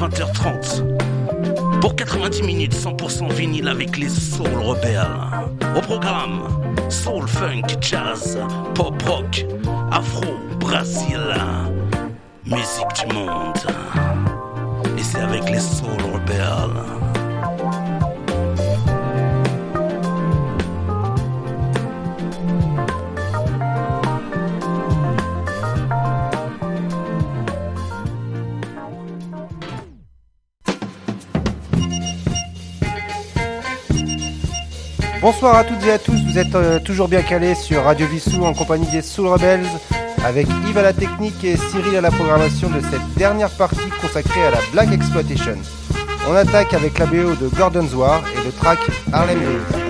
20h30. Pour 90 minutes, 100% vinyle avec les Soul Rebelles. Au programme, Soul, Funk, Jazz, Pop Rock, Bonsoir à toutes et à tous, vous êtes euh, toujours bien calés sur Radio Vissou en compagnie des Soul Rebels avec Yves à la technique et Cyril à la programmation de cette dernière partie consacrée à la Black Exploitation. On attaque avec la BO de Gordon's War et le track Harlem Days.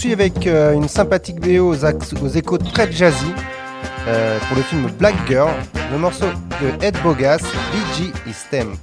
Poursuit avec euh, une sympathique BO aux, échos très jazzy euh, pour le film Black Girl, le morceau de Ed Bogas, BG is Stem.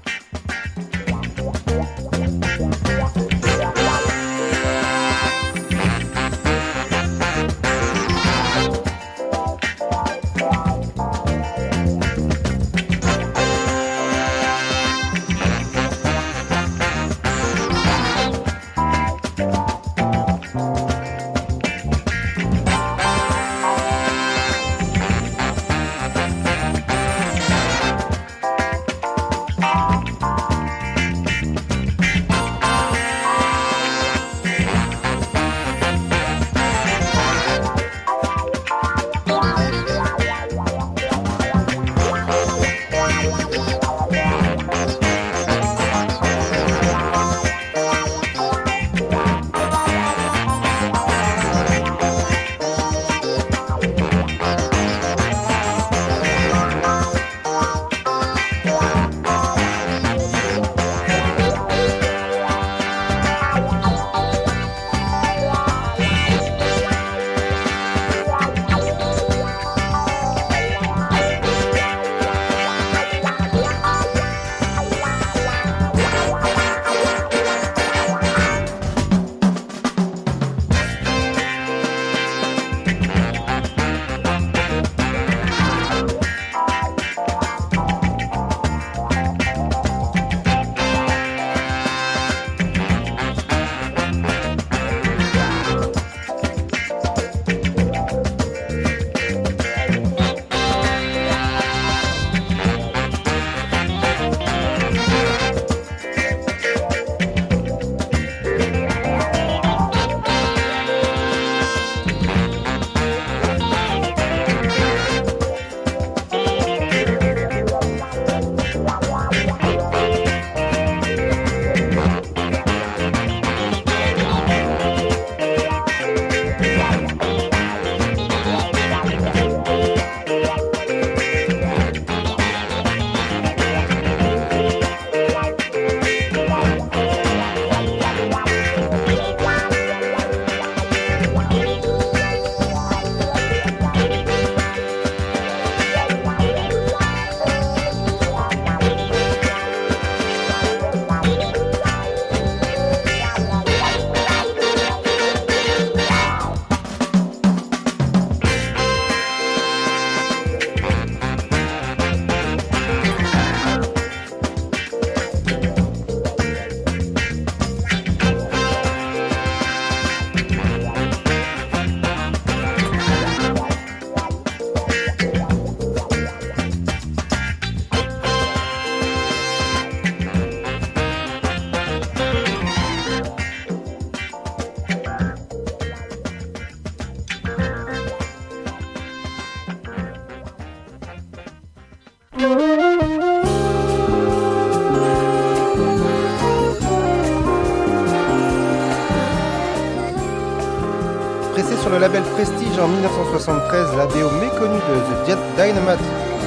Sur le label Prestige en 1973, la BO méconnue de The Dynamite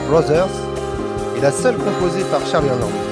Brothers est la seule composée par Charlie Holland.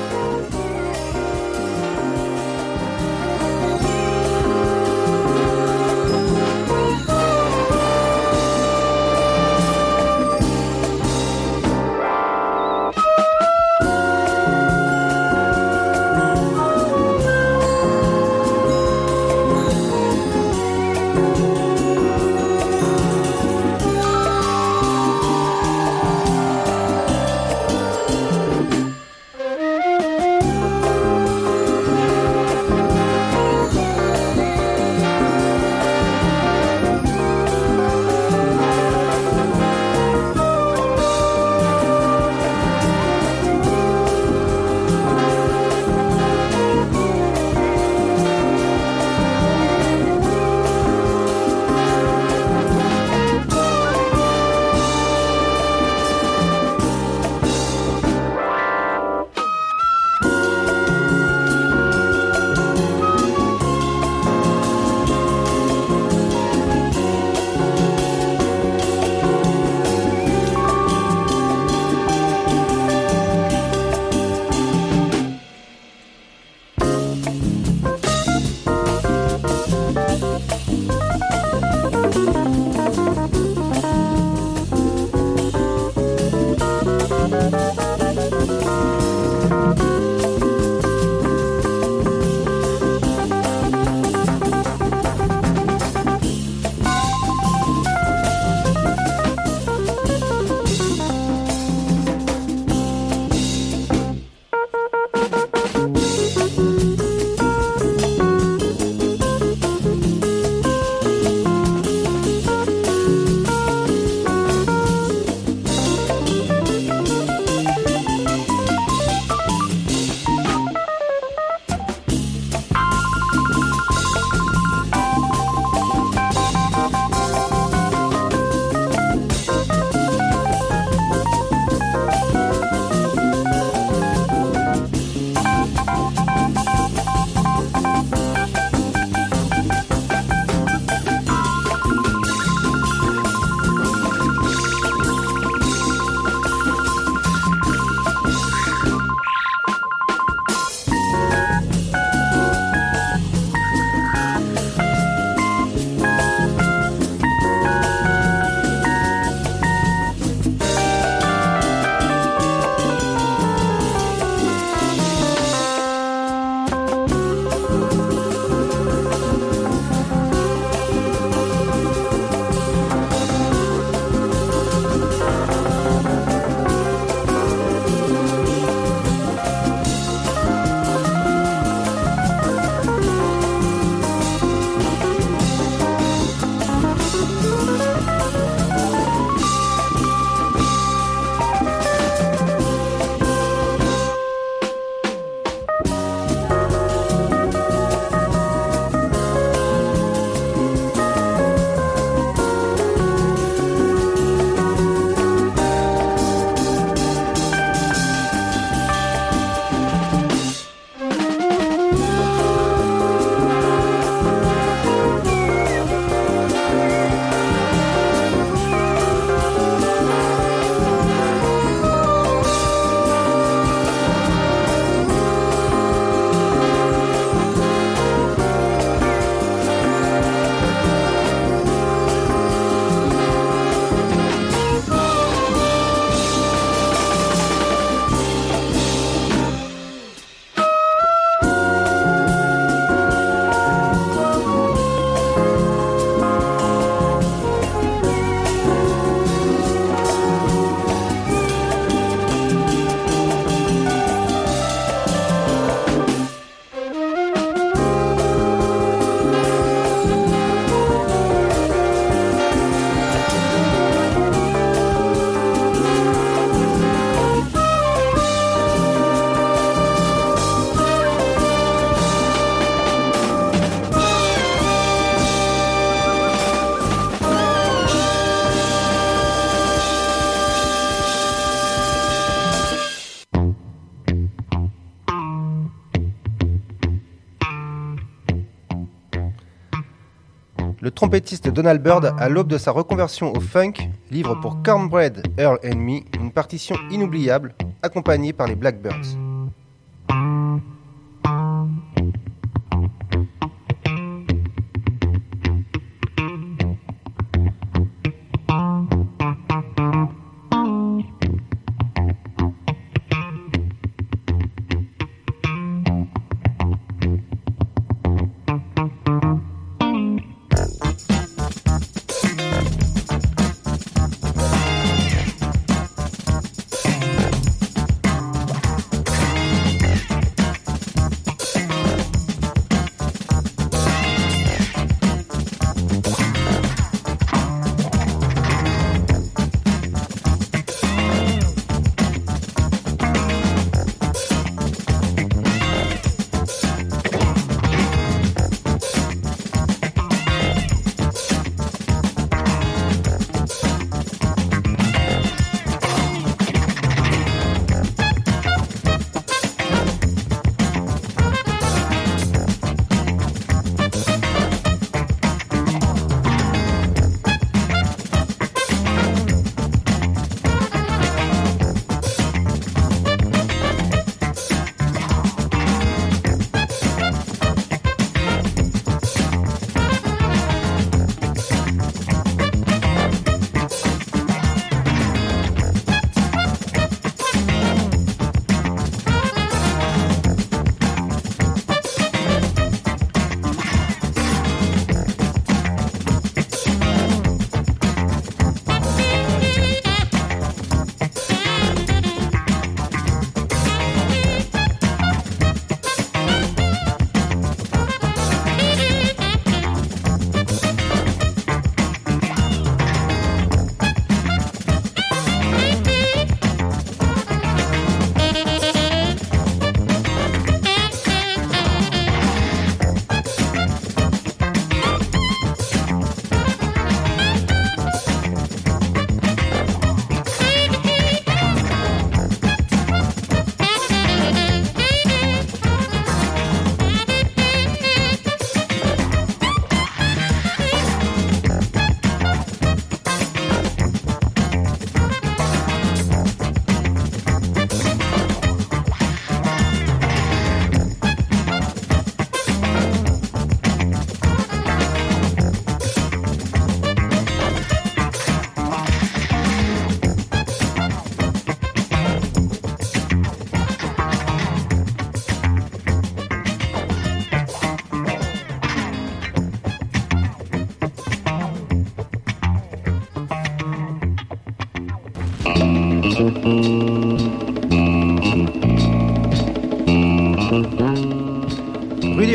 Trompettiste Donald Byrd, à l'aube de sa reconversion au funk, livre pour Cornbread, Earl and Me une partition inoubliable, accompagnée par les Blackbirds.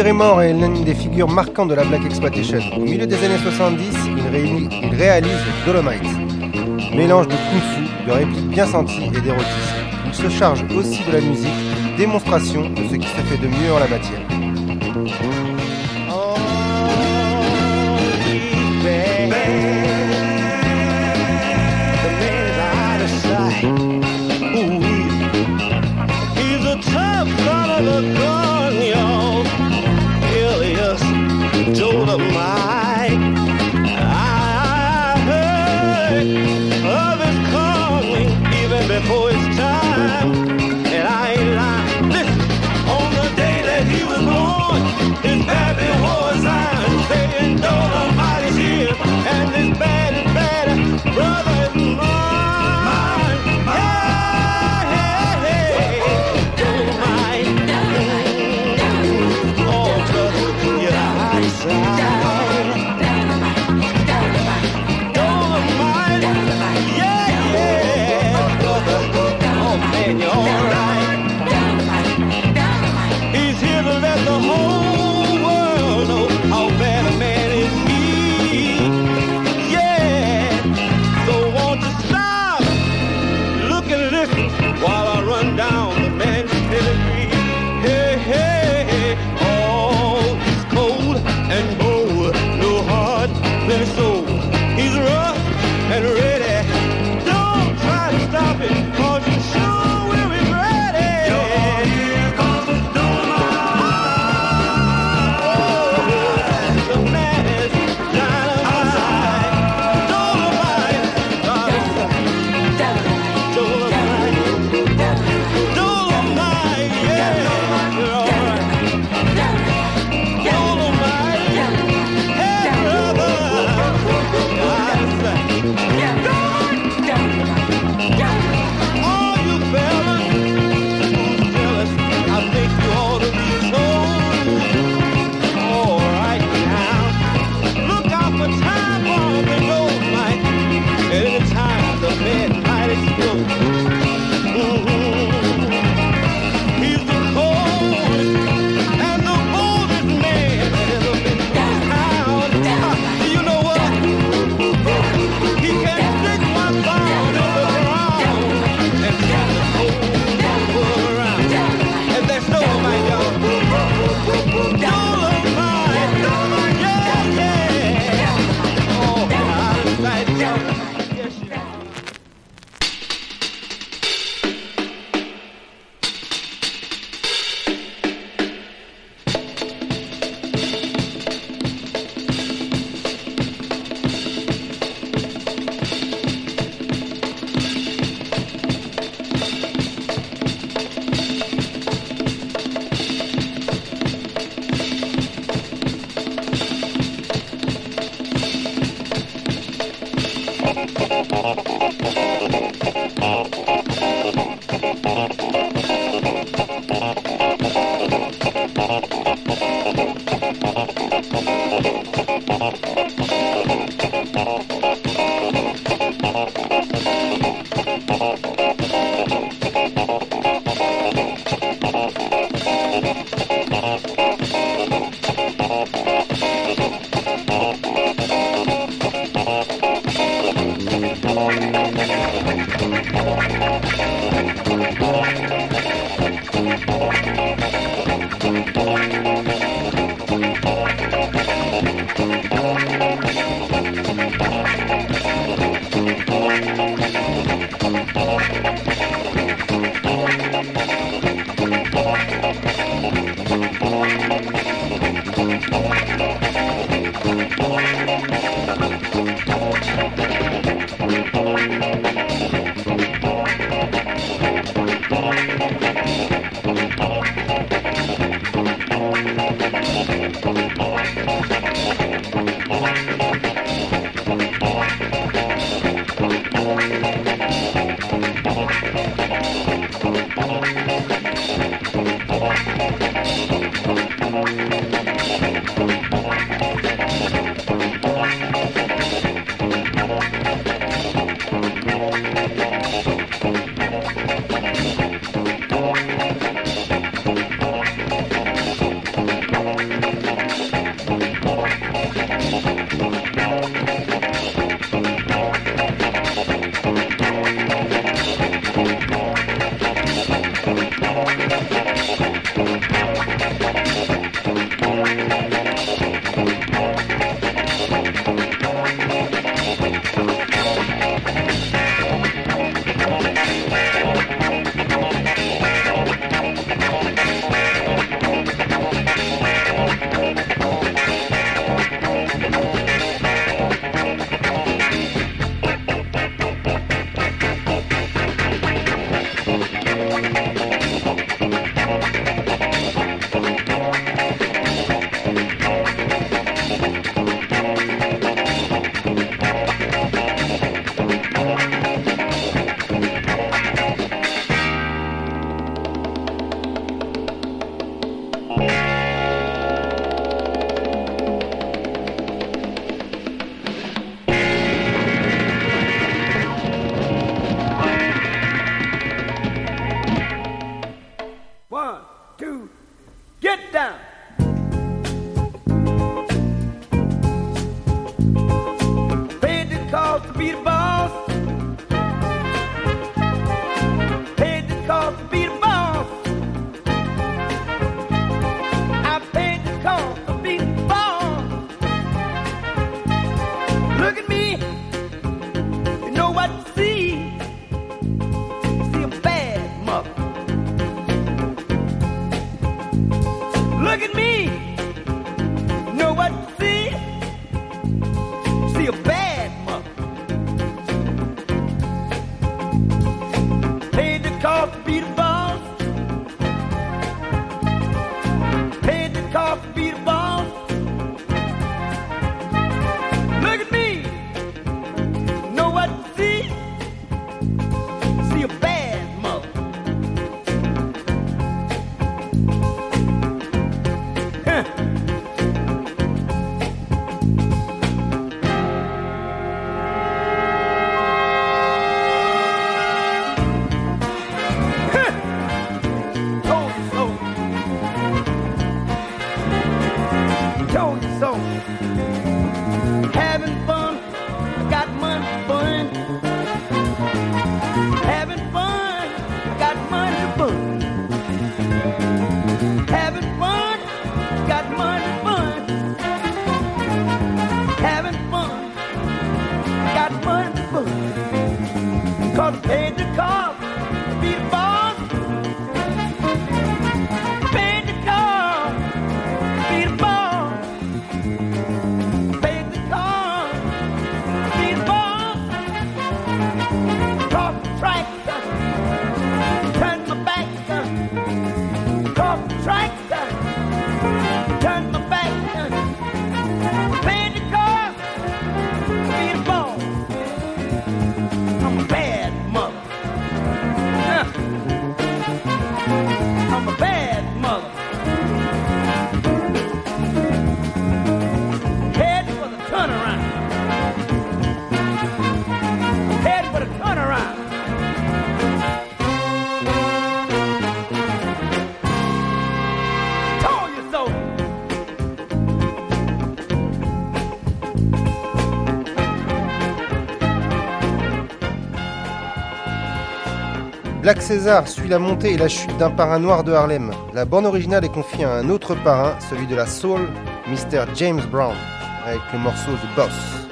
Raymore est l'une des figures marquantes de la Black Exploitation. Au milieu des années 70, il, réalise Dolomite, mélange de kung-fu, de répliques bien senties et d'érotisme. Il se charge aussi de la musique, démonstration de ce qui se fait de mieux en la matière. Black César suit la montée et la chute d'un parrain noir de Harlem. La bande originale est confiée à un autre parrain, celui de la soul, Mr. James Brown, avec le morceau de Boss.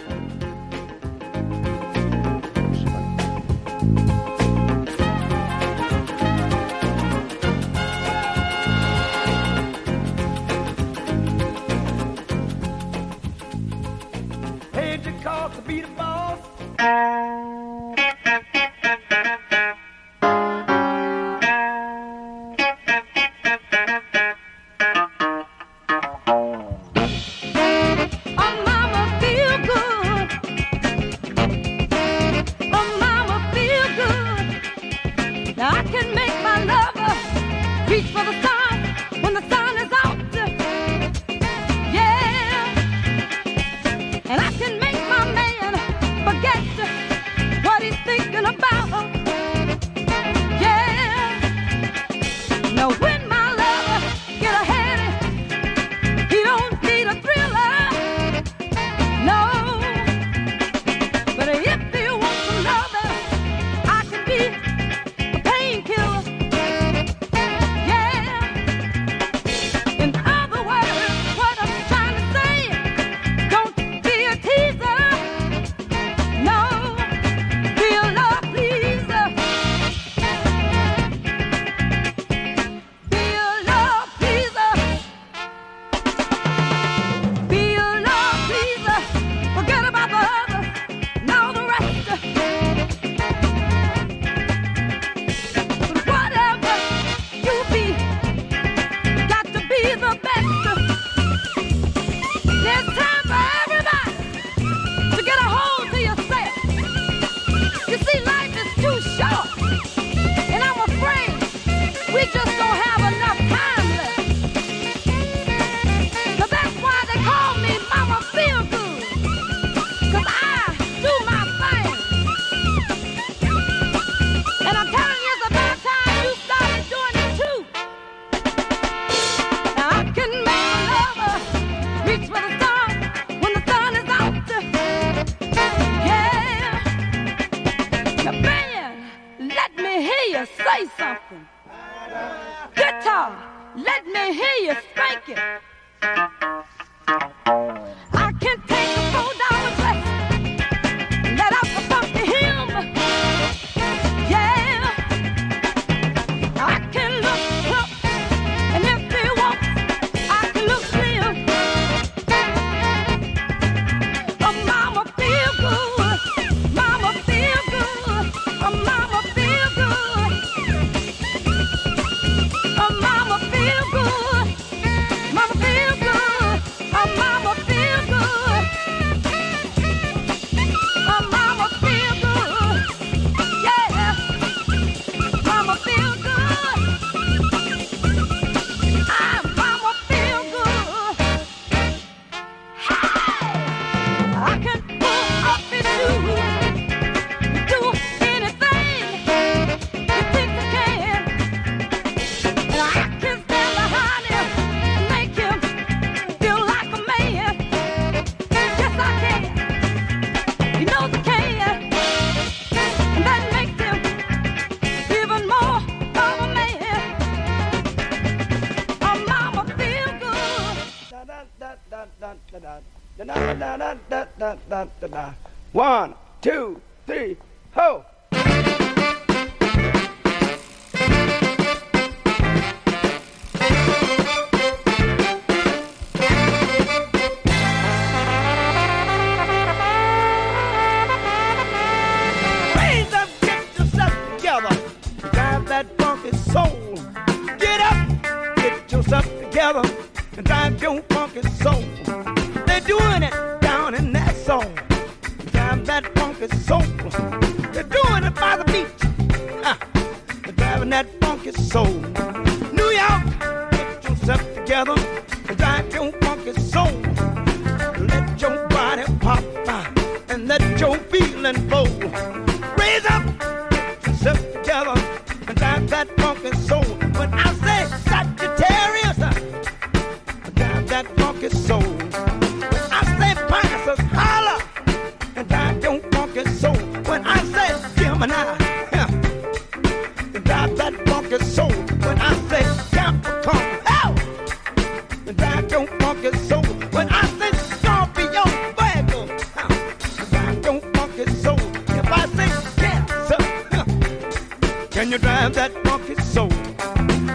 Drive that funky soul?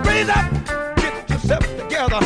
Raise up, get yourself together,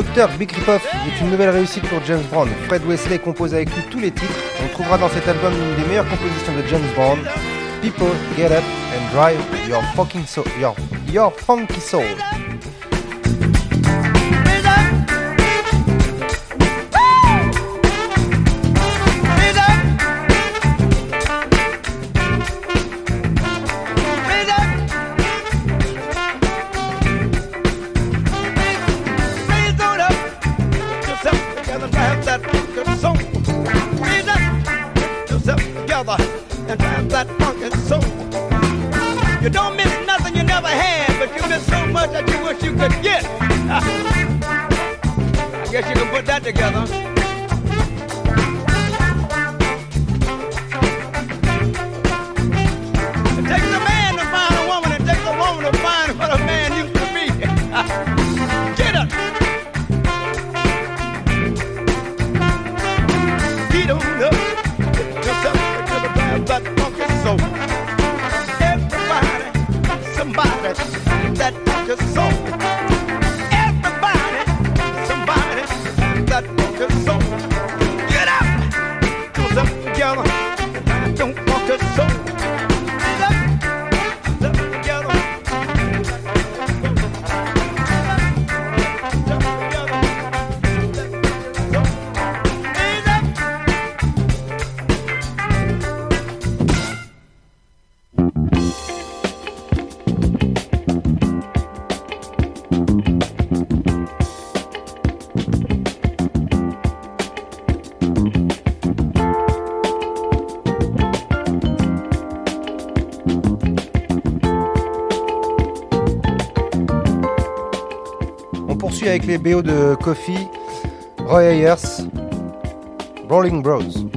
Docteur Big Ripoff est une nouvelle réussite pour James Brown. Fred Wesley compose avec lui tous les titres. On trouvera dans cet album une des meilleures compositions de James Brown. People, get up and drive your fucking soul, your funky soul. avec les BO de Coffee, Roy Ayers, Rolling Bros.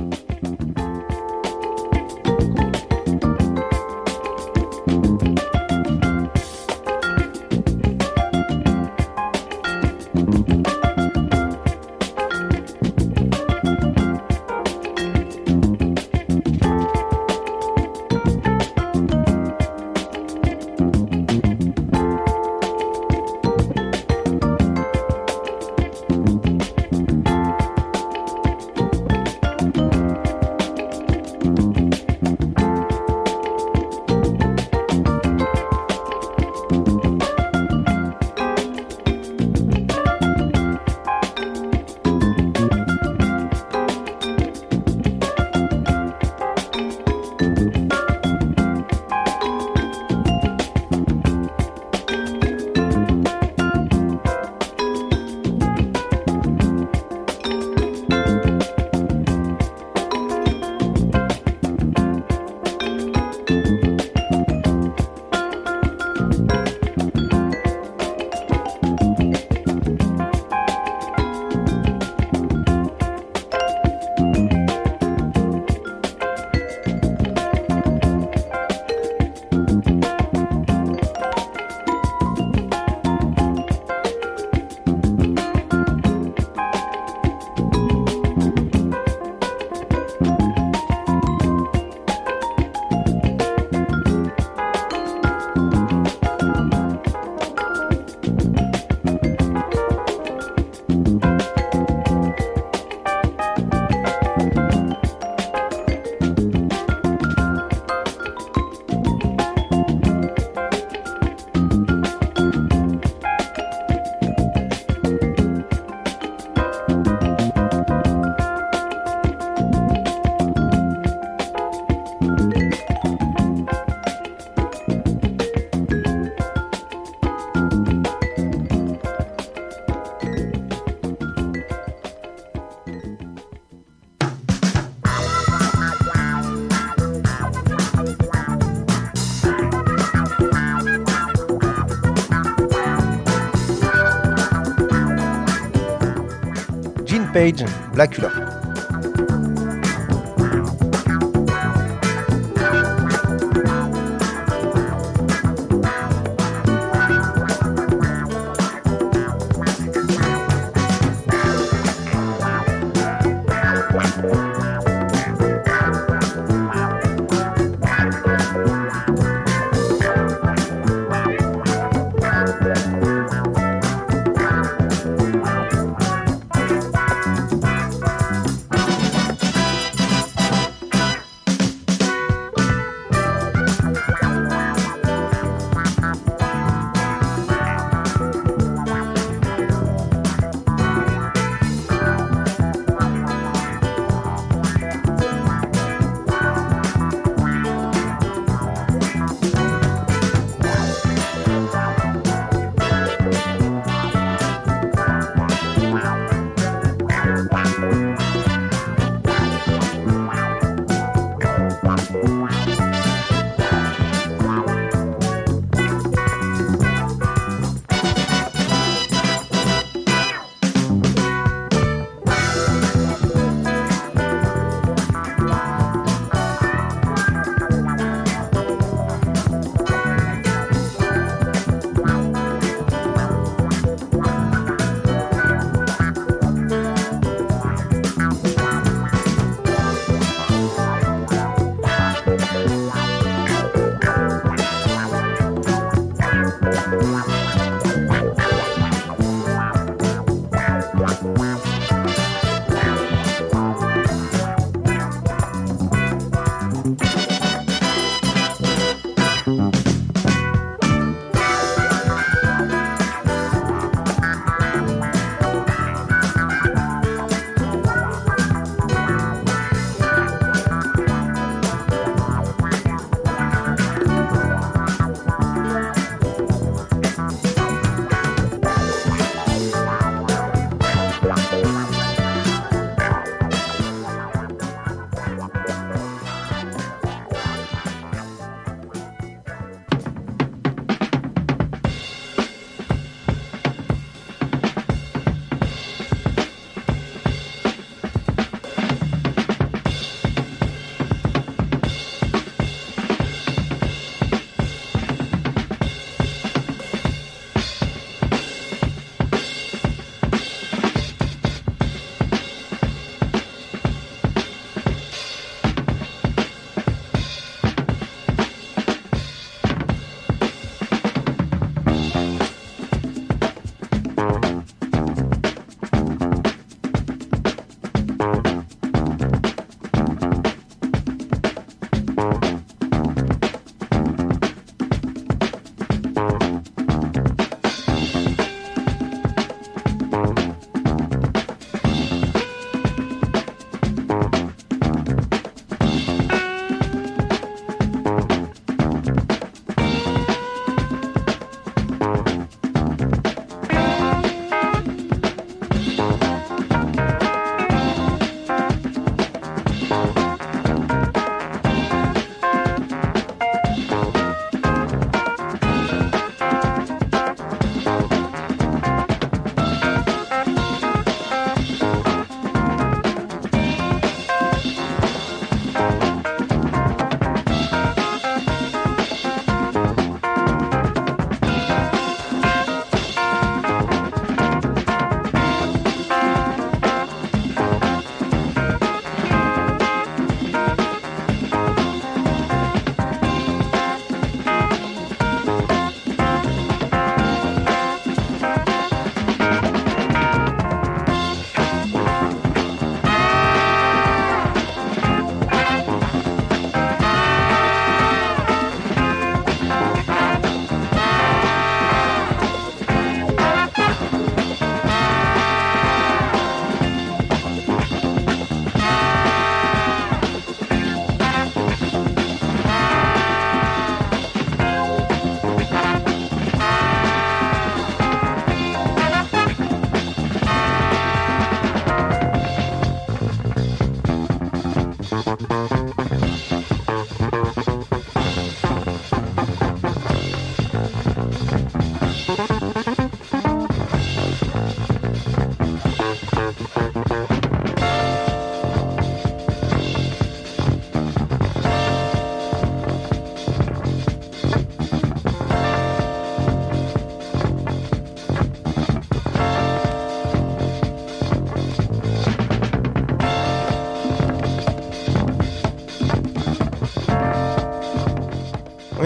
Page. On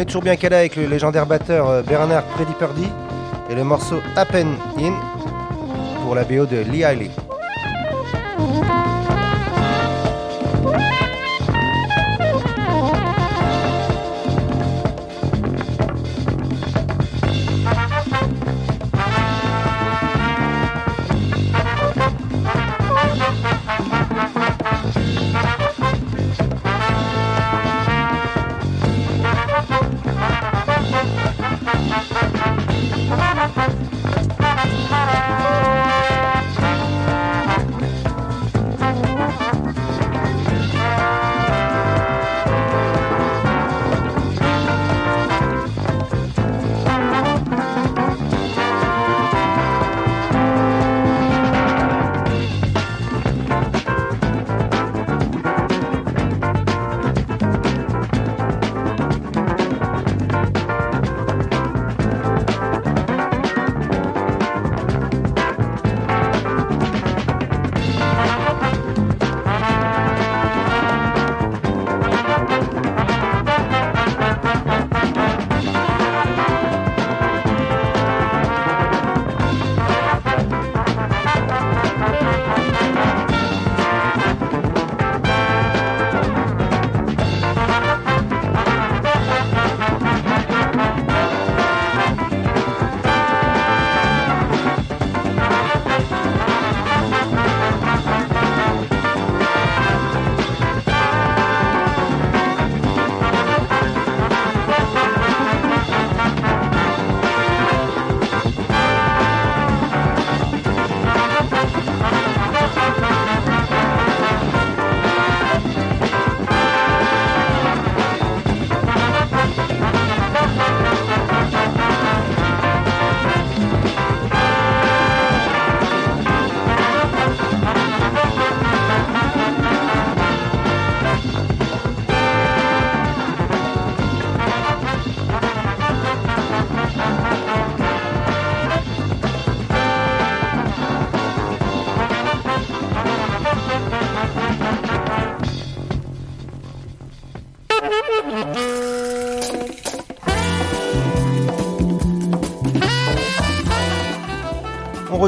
toujours bien calé avec le légendaire batteur euh, Bernard Freddy Purdy et le morceau Happen In pour la BO de Lee Haley.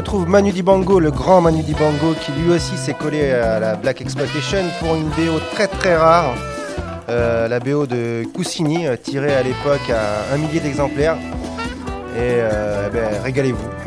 Retrouve Manu Dibango, le grand Manu Dibango, qui lui aussi s'est collé à la Black Exploitation pour une BO très très rare. Euh, la BO de Coussini, euh, tirée à l'époque à un millier d'exemplaires. Et euh, eh ben, régalez-vous.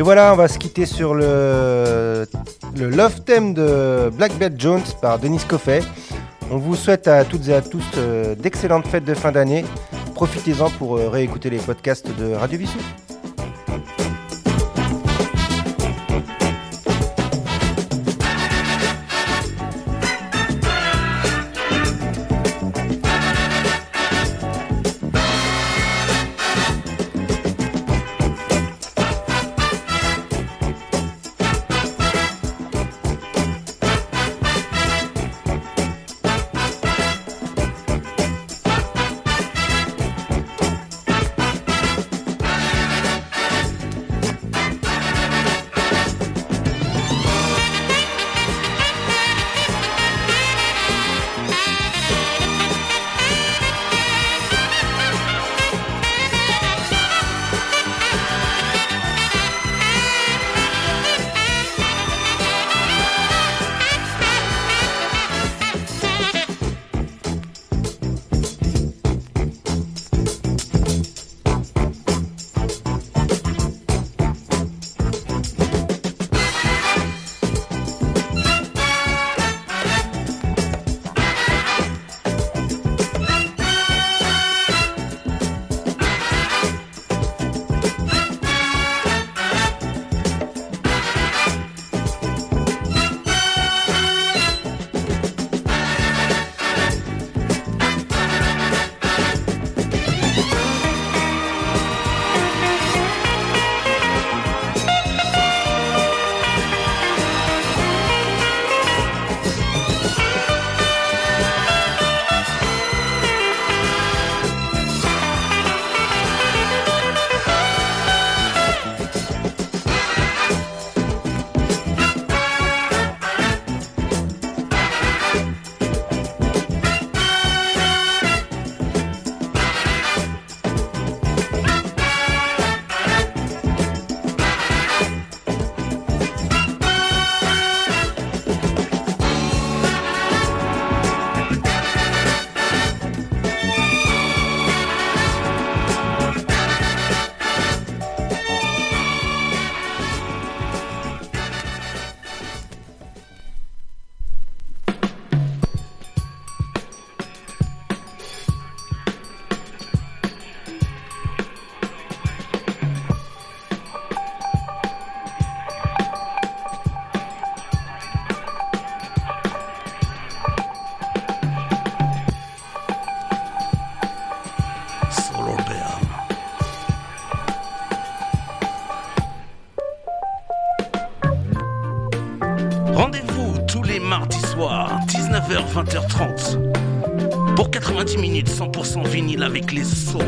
Et voilà, on va se quitter sur le, Love Theme de Black Belt Jones par Denis Coffey. On vous souhaite à toutes et à tous euh, d'excellentes fêtes de fin d'année. Profitez-en pour euh, réécouter les podcasts de Radio Vissou. so